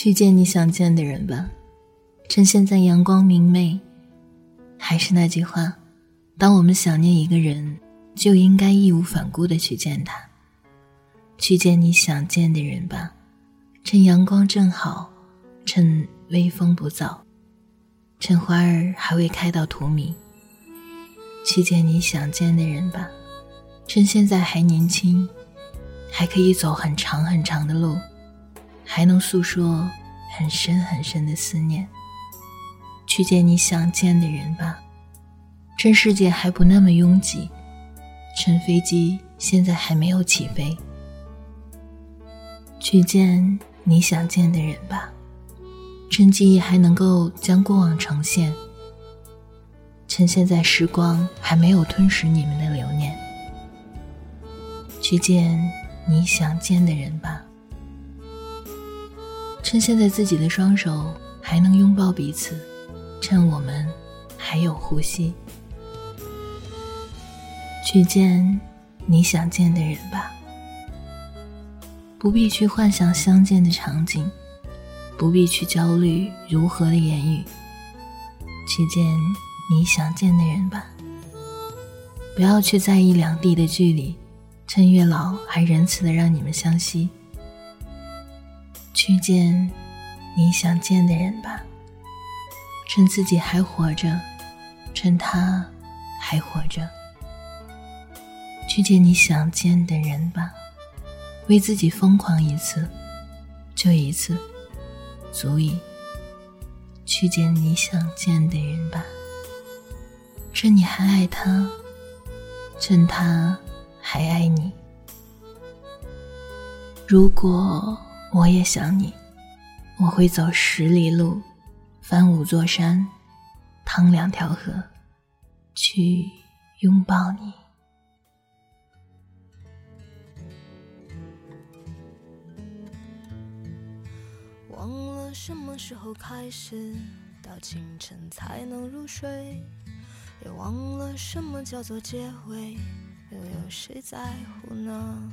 去见你想见的人吧，趁现在阳光明媚。还是那句话，当我们想念一个人，就应该义无反顾的去见他。去见你想见的人吧，趁阳光正好，趁微风不燥，趁花儿还未开到荼蘼。去见你想见的人吧，趁现在还年轻，还可以走很长很长的路。还能诉说很深很深的思念。去见你想见的人吧，趁世界还不那么拥挤，趁飞机现在还没有起飞。去见你想见的人吧，趁记忆还能够将过往呈现，趁现在时光还没有吞噬你们的留念。去见你想见的人吧。趁现在自己的双手还能拥抱彼此，趁我们还有呼吸，去见你想见的人吧。不必去幻想相见的场景，不必去焦虑如何的言语，去见你想见的人吧。不要去在意两地的距离，趁月老还仁慈的让你们相惜。去见你想见的人吧，趁自己还活着，趁他还活着。去见你想见的人吧，为自己疯狂一次，就一次，足以。去见你想见的人吧，趁你还爱他，趁他还爱你。如果。我也想你，我会走十里路，翻五座山，趟两条河，去拥抱你。忘了什么时候开始，到清晨才能入睡，也忘了什么叫做结尾，又有谁在乎呢？